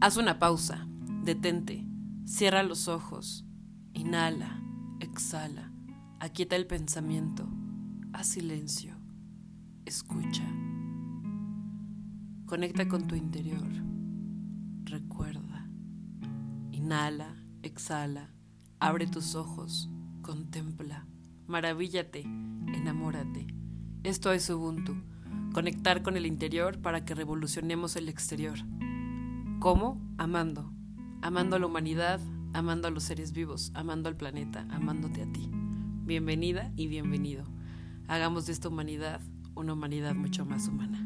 Haz una pausa, detente, cierra los ojos, inhala, exhala, aquieta el pensamiento, haz silencio, escucha. Conecta con tu interior, recuerda, inhala, exhala, abre tus ojos, contempla, maravíllate, enamórate. Esto es Ubuntu, conectar con el interior para que revolucionemos el exterior. ¿Cómo? Amando. Amando a la humanidad, amando a los seres vivos, amando al planeta, amándote a ti. Bienvenida y bienvenido. Hagamos de esta humanidad una humanidad mucho más humana.